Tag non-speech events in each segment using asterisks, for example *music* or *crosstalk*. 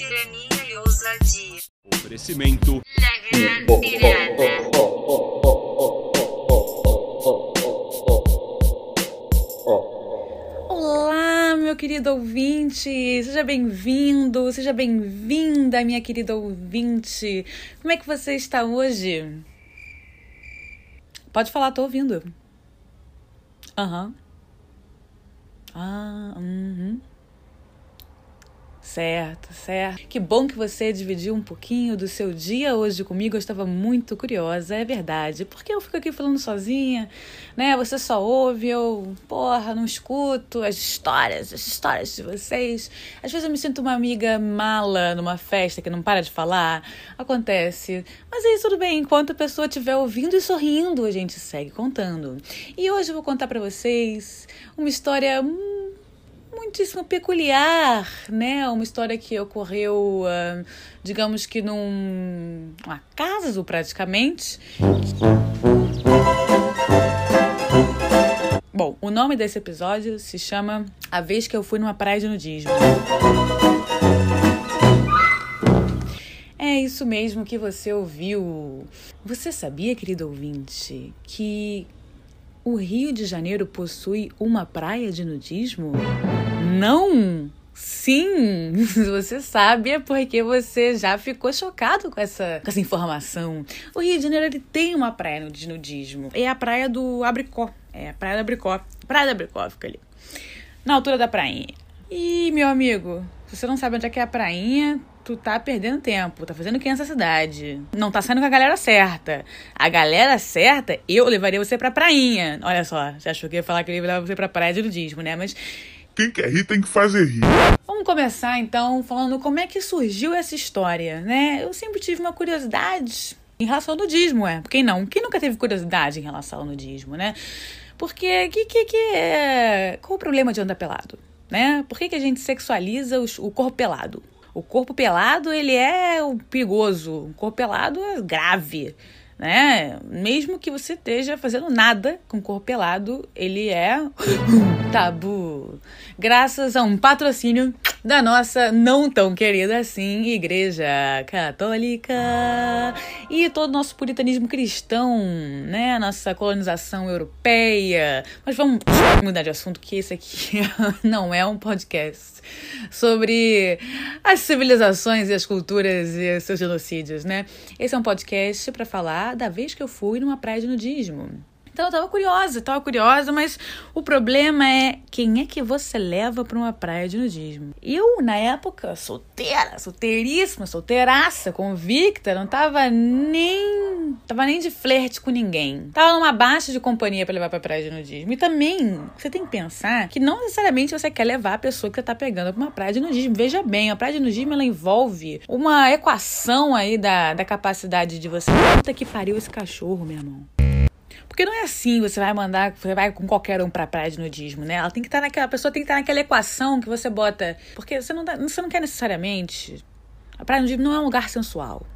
tirania e ousadia. Oferecimento. Olá, meu querido ouvinte! Seja bem-vindo, seja bem-vinda, minha querida ouvinte! Como é que você está hoje? Pode falar, tô ouvindo. Aham. Ah, uhum. Certo, certo. Que bom que você dividiu um pouquinho do seu dia hoje comigo. Eu estava muito curiosa, é verdade. Porque eu fico aqui falando sozinha, né? Você só ouve, eu, porra, não escuto as histórias, as histórias de vocês. Às vezes eu me sinto uma amiga mala numa festa que não para de falar. Acontece. Mas aí tudo bem, enquanto a pessoa estiver ouvindo e sorrindo, a gente segue contando. E hoje eu vou contar para vocês uma história muitíssimo peculiar, né? Uma história que ocorreu, uh, digamos que num um acaso praticamente. Bom, o nome desse episódio se chama A Vez que Eu Fui numa Praia de Nudismo. É isso mesmo que você ouviu. Você sabia, querido ouvinte, que o Rio de Janeiro possui uma praia de nudismo? Não! Sim, *laughs* você sabe é porque você já ficou chocado com essa, com essa informação. O Rio de Janeiro ele tem uma praia de nudismo. É a praia do Abricó. É a praia do Abricó. Praia do Abricó fica ali. Na altura da prainha. E, meu amigo, se você não sabe onde é que é a prainha, tu tá perdendo tempo, tá fazendo o que nessa cidade? Não tá saindo com a galera certa. A galera certa, eu levaria você pra prainha. Olha só, você achou que ia falar que eu ia levar você pra praia de nudismo, né? Mas quem quer rir tem que fazer rir. Vamos começar então falando como é que surgiu essa história, né? Eu sempre tive uma curiosidade em relação ao nudismo, é. Quem não? Quem nunca teve curiosidade em relação ao nudismo, né? Porque que que que é... qual o problema de andar pelado, né? Por que, que a gente sexualiza os, o corpo pelado? O corpo pelado, ele é perigoso. O corpo pelado é grave né? Mesmo que você esteja fazendo nada com o corpo pelado, ele é um tabu. Graças a um patrocínio da nossa não tão querida assim Igreja Católica e todo o nosso puritanismo cristão, né? Nossa colonização europeia. Mas vamos mudar de assunto que esse aqui *laughs* não é um podcast sobre as civilizações e as culturas e seus genocídios, né? Esse é um podcast para falar da vez que eu fui numa praia de nudismo. Então eu tava curiosa, tava curiosa, mas o problema é quem é que você leva para uma praia de nudismo? Eu, na época, solteira, solteiríssima, solteiraça, convicta, não tava nem. tava nem de flerte com ninguém. Tava numa baixa de companhia para levar pra praia de nudismo. E também, você tem que pensar que não necessariamente você quer levar a pessoa que você tá pegando pra uma praia de nudismo. Veja bem, a praia de nudismo ela envolve uma equação aí da, da capacidade de você. Puta que pariu esse cachorro, meu irmão. Porque não é assim, você vai mandar, você vai com qualquer um pra praia de nudismo, né? Ela tem que estar naquela, a pessoa tem que estar naquela equação que você bota. Porque você não, dá, você não quer necessariamente. A praia de nudismo não é um lugar sensual.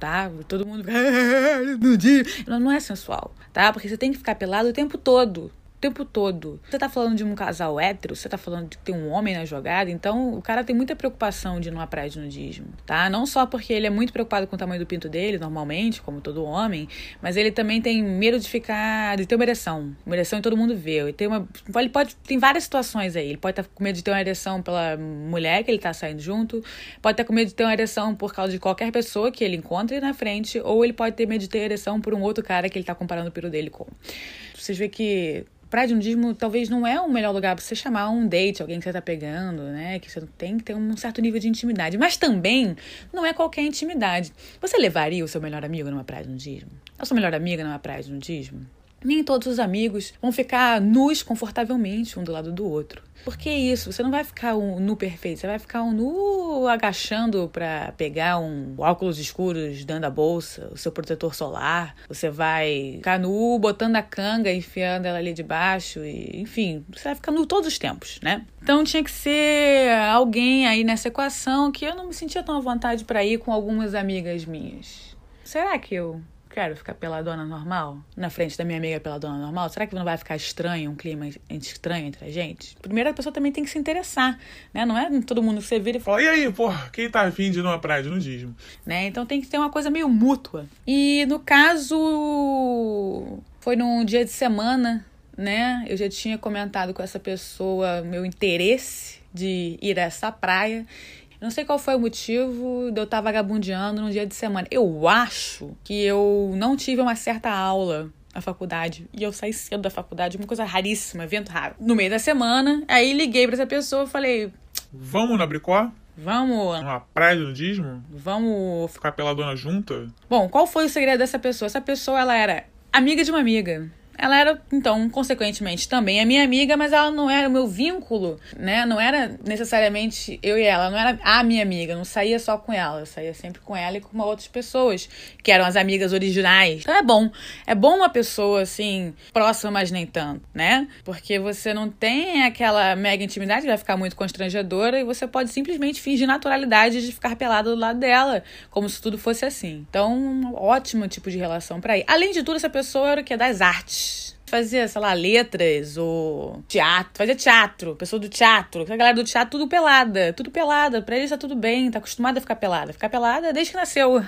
Tá? Todo mundo. *laughs* Não, não é sensual, tá? Porque você tem que ficar pelado o tempo todo tempo todo. Você tá falando de um casal hétero, você tá falando de ter um homem na jogada, então o cara tem muita preocupação de ir numa praia de nudismo, tá? Não só porque ele é muito preocupado com o tamanho do pinto dele, normalmente, como todo homem, mas ele também tem medo de ficar, de ter uma ereção. Uma ereção e todo mundo vê. Ele tem uma. Ele pode. Tem várias situações aí. Ele pode estar tá com medo de ter uma ereção pela mulher que ele tá saindo junto, pode estar tá com medo de ter uma ereção por causa de qualquer pessoa que ele encontre na frente, ou ele pode ter medo de ter ereção por um outro cara que ele tá comparando o piro dele com. Vocês veem que praia de nudismo talvez não é o melhor lugar para você chamar um date, alguém que você tá pegando, né? Que você tem que ter um certo nível de intimidade. Mas também não é qualquer intimidade. Você levaria o seu melhor amigo numa praia de nudismo? A sua melhor amiga numa praia de nudismo? Nem todos os amigos vão ficar nus confortavelmente um do lado do outro. Por que isso? Você não vai ficar um nu perfeito, você vai ficar um nu agachando para pegar um óculos escuros dentro da bolsa, o seu protetor solar. Você vai ficar nu botando a canga, enfiando ela ali debaixo e, enfim, você vai ficar nu todos os tempos, né? Então tinha que ser alguém aí nessa equação que eu não me sentia tão à vontade para ir com algumas amigas minhas. Será que eu quero ficar peladona normal? Na frente da minha amiga peladona normal? Será que não vai ficar estranho, um clima estranho entre a gente? Primeiro, a pessoa também tem que se interessar, né? Não é todo mundo que você vira e fala, e aí, porra, quem tá afim de ir numa praia de nudismo? Né? Então tem que ter uma coisa meio mútua. E no caso, foi num dia de semana, né? Eu já tinha comentado com essa pessoa meu interesse de ir a essa praia. Não sei qual foi o motivo de eu estar vagabundeando num dia de semana. Eu acho que eu não tive uma certa aula na faculdade. E eu saí cedo da faculdade, uma coisa raríssima, evento raro. No meio da semana, aí liguei para essa pessoa e falei: Vamos na Bricó? Vamos. Numa praia de nudismo? Vamos. Ficar pela dona junta? Bom, qual foi o segredo dessa pessoa? Essa pessoa, ela era amiga de uma amiga. Ela era, então, consequentemente, também a minha amiga, mas ela não era o meu vínculo, né? Não era necessariamente eu e ela, não era a minha amiga, não saía só com ela, eu saía sempre com ela e com outras pessoas, que eram as amigas originais. Então é bom. É bom uma pessoa, assim, próxima, mas nem tanto, né? Porque você não tem aquela mega intimidade, que vai ficar muito constrangedora, e você pode simplesmente fingir naturalidade de ficar pelado do lado dela, como se tudo fosse assim. Então, um ótimo tipo de relação para ir. Além de tudo, essa pessoa era o que? Das artes fazia, sei lá, letras ou teatro, fazia teatro, pessoa do teatro, a galera do teatro tudo pelada, tudo pelada, pra eles tá tudo bem, tá acostumada a ficar pelada, ficar pelada desde que nasceu. *laughs*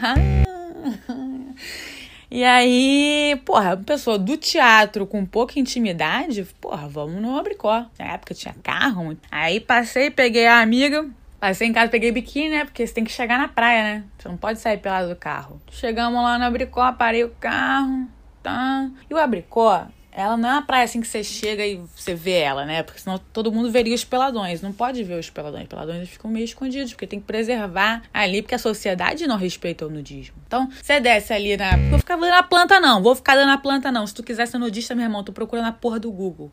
E aí, porra, pessoa do teatro com pouca intimidade, porra, vamos no abricó. Na época tinha carro. Aí passei, peguei a amiga, Passei em casa, peguei biquíni, né? Porque você tem que chegar na praia, né? Você não pode sair pelado do carro. Chegamos lá no abricó, parei o carro, tá? E o abricó ela não é uma praia assim que você chega e você vê ela, né? Porque senão todo mundo veria os peladões. Não pode ver os peladões. Os peladões ficam meio escondidos, porque tem que preservar ali, porque a sociedade não respeita o nudismo. Então, você desce ali na. Vou ficar dando a planta, não. Vou ficar dando a planta, não. Se tu quiser ser nudista, meu irmão, tu procura na porra do Google,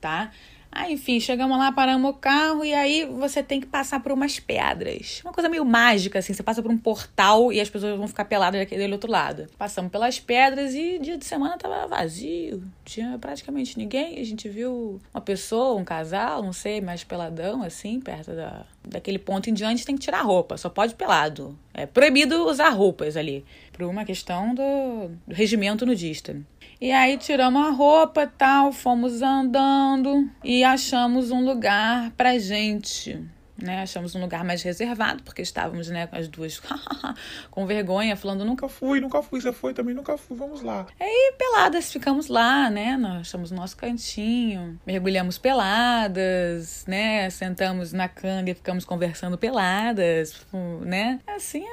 tá? Aí, enfim, chegamos lá, paramos o carro e aí você tem que passar por umas pedras. Uma coisa meio mágica, assim. Você passa por um portal e as pessoas vão ficar peladas daquele outro lado. Passamos pelas pedras e dia de semana tava vazio. Tinha praticamente ninguém. A gente viu uma pessoa, um casal, não sei, mais peladão, assim, perto da, daquele ponto em diante tem que tirar roupa. Só pode pelado. É proibido usar roupas ali. Por uma questão do, do regimento nudista. E aí tiramos a roupa tal, fomos andando e achamos um lugar pra gente. Né, achamos um lugar mais reservado, porque estávamos, né, as duas *laughs* com vergonha, falando, nunca fui, nunca fui, você foi também, nunca fui, vamos lá. Aí, peladas, ficamos lá, né, nós achamos o nosso cantinho, mergulhamos peladas, né, sentamos na canga e ficamos conversando peladas, né, assim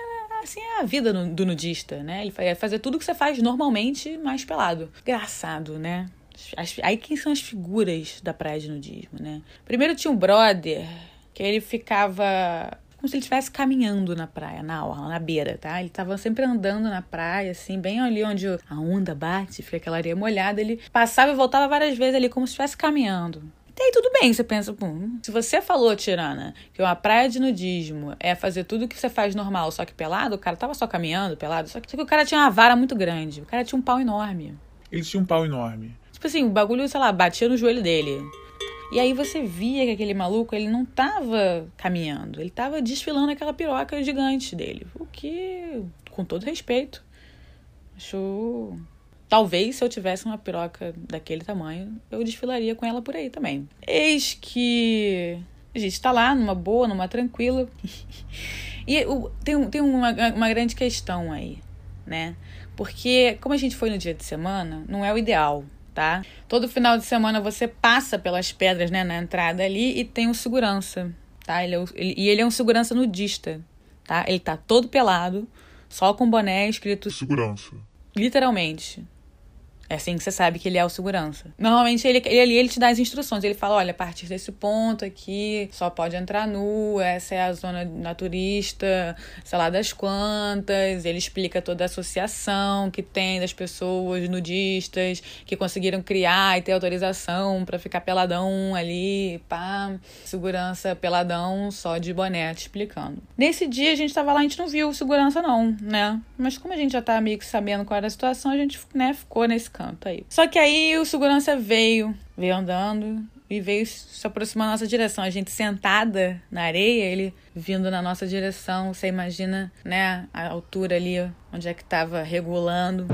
assim é a vida do nudista, né? Ele vai fazer tudo que você faz normalmente, mais pelado. Engraçado, né? As, aí quem são as figuras da praia de nudismo, né? Primeiro tinha um brother que ele ficava como se ele estivesse caminhando na praia, na orla, na beira, tá? Ele estava sempre andando na praia, assim, bem ali onde a onda bate, fica aquela areia molhada. Ele passava e voltava várias vezes ali, como se estivesse caminhando. E aí tudo bem, você pensa, pum, se você falou, Tirana, que uma praia de nudismo é fazer tudo que você faz normal, só que pelado, o cara tava só caminhando, pelado, só que, só que o cara tinha uma vara muito grande, o cara tinha um pau enorme. Ele tinha um pau enorme. Tipo assim, o bagulho, sei lá, batia no joelho dele. E aí você via que aquele maluco, ele não tava caminhando, ele tava desfilando aquela piroca gigante dele. O que, com todo respeito, achou Talvez se eu tivesse uma piroca daquele tamanho, eu desfilaria com ela por aí também. Eis que a gente tá lá, numa boa, numa tranquila. *laughs* e tem, tem uma, uma grande questão aí, né? Porque, como a gente foi no dia de semana, não é o ideal, tá? Todo final de semana você passa pelas pedras, né, na entrada ali e tem um segurança, tá? Ele, é o, ele e ele é um segurança nudista, tá? Ele tá todo pelado, só com boné escrito segurança. Literalmente. É assim que você sabe que ele é o segurança. Normalmente ele, ele, ele te dá as instruções. Ele fala: olha, a partir desse ponto aqui só pode entrar nu, essa é a zona naturista, sei lá das quantas. Ele explica toda a associação que tem das pessoas nudistas que conseguiram criar e ter autorização para ficar peladão ali, pá. Segurança peladão só de boné, te explicando. Nesse dia a gente tava lá, a gente não viu segurança, não, né? Mas como a gente já tá meio que sabendo qual era a situação, a gente, né, ficou nesse canto aí. Só que aí o segurança veio, veio andando e veio se aproximar da nossa direção. A gente sentada na areia, ele vindo na nossa direção. Você imagina, né, a altura ali, onde é que tava regulando.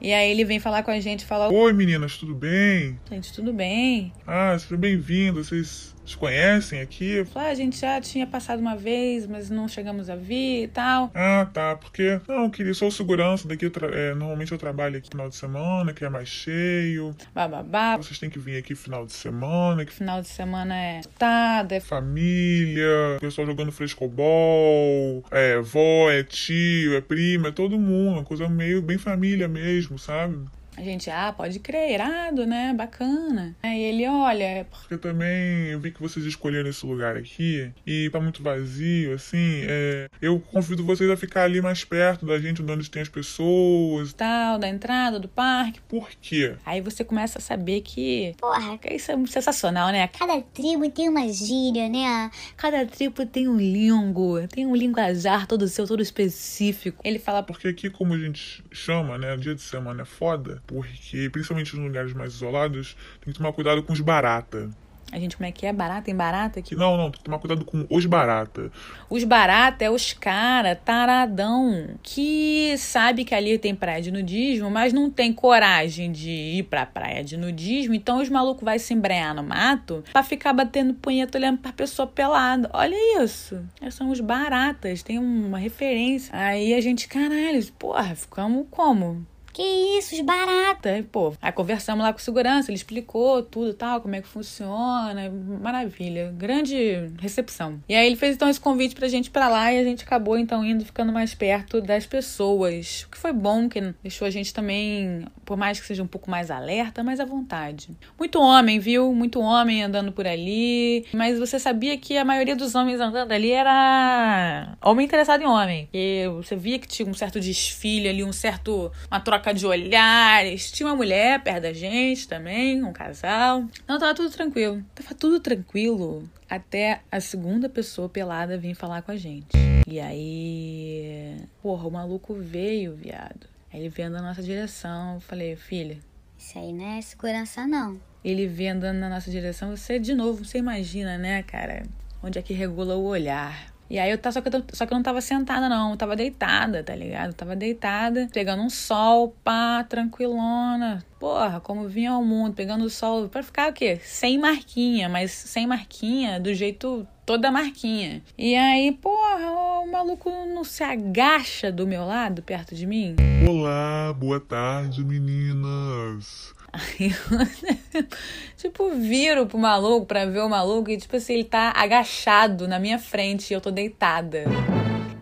E aí ele vem falar com a gente, fala: Oi meninas, tudo bem? Gente, tudo bem? Ah, sejam bem-vindos. Vocês se conhecem aqui? Ah, a gente já tinha passado uma vez, mas não chegamos a vir e tal. Ah, tá. Porque, não, queria só o segurança daqui. é, normalmente eu trabalho aqui no final de semana, que é mais cheio. Bababá. Vocês têm que vir aqui final de semana, que Final de semana é tada, é família, pessoal jogando frescobol, é vó, é tio, é prima, é todo mundo, uma coisa meio bem família mesmo, sabe? A gente, ah, pode crer, irado, né? Bacana. Aí ele, olha, Porque também eu vi que vocês escolheram esse lugar aqui e tá muito vazio, assim. é, eu convido vocês a ficar ali mais perto da gente, onde tem as pessoas. tal, da entrada do parque. Por quê? Aí você começa a saber que. Porra, Isso é sensacional, né? cada tribo tem uma gíria, né? Cada tribo tem um lingo, tem um linguajar todo seu, todo específico. Ele fala, Porque aqui, como a gente chama, né? Dia de semana é foda, porque principalmente nos lugares mais isolados, tem que tomar cuidado com os barata. a gente, como é que é? Barata em barata aqui? Que não, não, tem que tomar cuidado com os barata. Os barata é os cara taradão que sabe que ali tem praia de nudismo, mas não tem coragem de ir pra praia de nudismo, então os malucos vai se embrenhar no mato pra ficar batendo punheta olhando pra pessoa pelada. Olha isso. Esses são os baratas, tem uma referência. Aí a gente, caralho, porra, ficamos como? Que isso, os baratos. Aí, pô, aí conversamos lá com o segurança, ele explicou tudo tal, como é que funciona, maravilha, grande recepção. E aí ele fez então esse convite pra gente ir pra lá e a gente acabou então indo ficando mais perto das pessoas, o que foi bom, que deixou a gente também, por mais que seja um pouco mais alerta, mais à vontade. Muito homem, viu? Muito homem andando por ali, mas você sabia que a maioria dos homens andando ali era homem interessado em homem. E você via que tinha um certo desfile ali, um certo uma troca de olhares. Tinha uma mulher perto da gente também, um casal. Não, tava tudo tranquilo. Tava tudo tranquilo até a segunda pessoa pelada vir falar com a gente. E aí, porra, o maluco veio, viado. Aí ele veio andando na nossa direção. Eu falei, filha, Isso aí não é segurança, não. ele vem andando na nossa direção, você, de novo, você imagina, né, cara? Onde é que regula o olhar. E aí eu tava, só que eu, só que eu não tava sentada, não. Eu tava deitada, tá ligado? Eu tava deitada, pegando um sol, pá, tranquilona. Porra, como vinha ao mundo, pegando o sol. Pra ficar o quê? Sem marquinha, mas sem marquinha, do jeito toda marquinha. E aí, porra, o maluco não se agacha do meu lado, perto de mim. Olá, boa tarde, meninas. Aí eu, *laughs* tipo, viro pro maluco pra ver o maluco e, tipo assim, ele tá agachado na minha frente e eu tô deitada.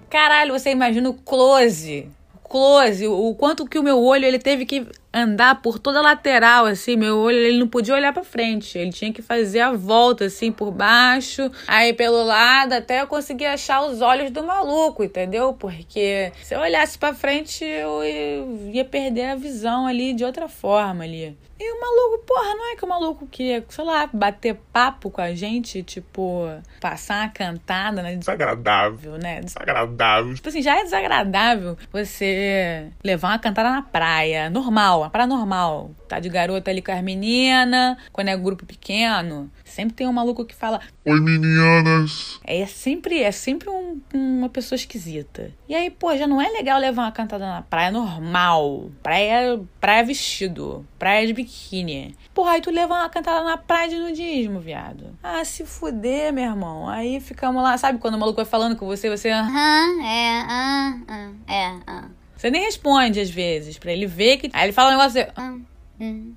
Caralho, você imagina o close. O Close, o quanto que o meu olho ele teve que andar por toda a lateral, assim, meu olho ele não podia olhar pra frente, ele tinha que fazer a volta, assim, por baixo, aí pelo lado, até eu conseguir achar os olhos do maluco, entendeu? Porque se eu olhasse pra frente, eu ia- ia perder a visão ali de outra forma ali. E o maluco, porra, não é que o maluco queria, sei lá, bater papo com a gente, tipo, passar uma cantada, né? Desagradável. né? Desagradável. Tipo assim, já é desagradável você levar uma cantada na praia, normal, uma praia normal. Tá de garota ali com as meninas, quando é grupo pequeno, sempre tem um maluco que fala. Oi, meninas. É sempre, é sempre um- uma pessoa esquisita. E aí, pô, já não é legal levar uma cantada na praia normal. Praia, praia vestido, praia de biquíni. Porra, aí tu leva uma cantada na praia de nudismo, viado. Ah, se fuder, meu irmão. Aí ficamos lá, sabe quando o maluco vai falando com você, você. Aham, é, ah, ah, é, ah, Você nem responde às vezes, pra ele ver que. Aí ele fala um negócio assim, ah, hum,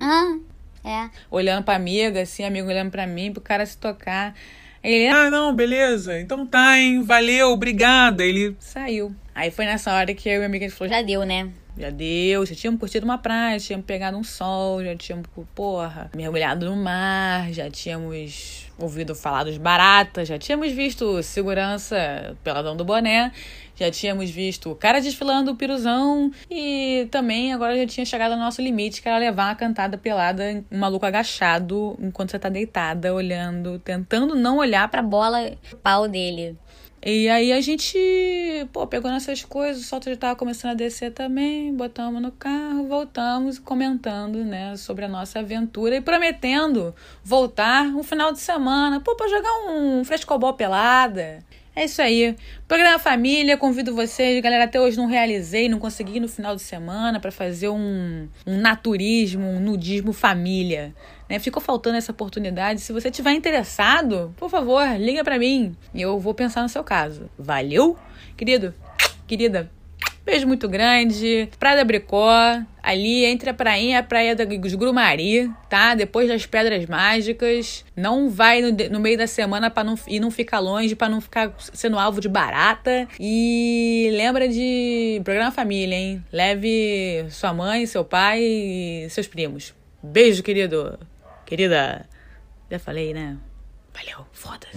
ah, é. olhando pra amiga, assim, amigo olhando pra mim, pro cara se tocar. Aí ele Ah, não, beleza. Então tá, hein. Valeu, obrigada. Ele. saiu. Aí foi nessa hora que eu e minha amiga a gente falou: Já deu, né? Já deu, já tínhamos curtido uma praia, tínhamos pegado um sol, já tínhamos, porra, mergulhado no mar, já tínhamos ouvido falar dos baratas, já tínhamos visto segurança peladão do boné, já tínhamos visto o cara desfilando o piruzão e também agora já tinha chegado ao nosso limite, que era levar uma cantada pelada, um maluco agachado enquanto você tá deitada, olhando, tentando não olhar Pra bola, pau dele. E aí a gente, pô, pegou nossas coisas, o sol já tava começando a descer também, botamos no carro, voltamos comentando, né, sobre a nossa aventura e prometendo voltar um final de semana, pô, pra jogar um frescobol pelada. É isso aí. Programa Família, convido vocês. Galera, até hoje não realizei, não consegui no final de semana para fazer um, um naturismo, um nudismo família. Né? Ficou faltando essa oportunidade. Se você tiver interessado, por favor, liga para mim eu vou pensar no seu caso. Valeu? Querido, querida, Beijo muito grande. Praia da Bricó, ali entre a prainha e a praia da Grumari, tá? Depois das Pedras Mágicas. Não vai no, no meio da semana para não e não ficar longe para não ficar sendo alvo de barata. E lembra de programa família, hein? Leve sua mãe, seu pai e seus primos. Beijo, querido. Querida. Já falei, né? Valeu, foda-se.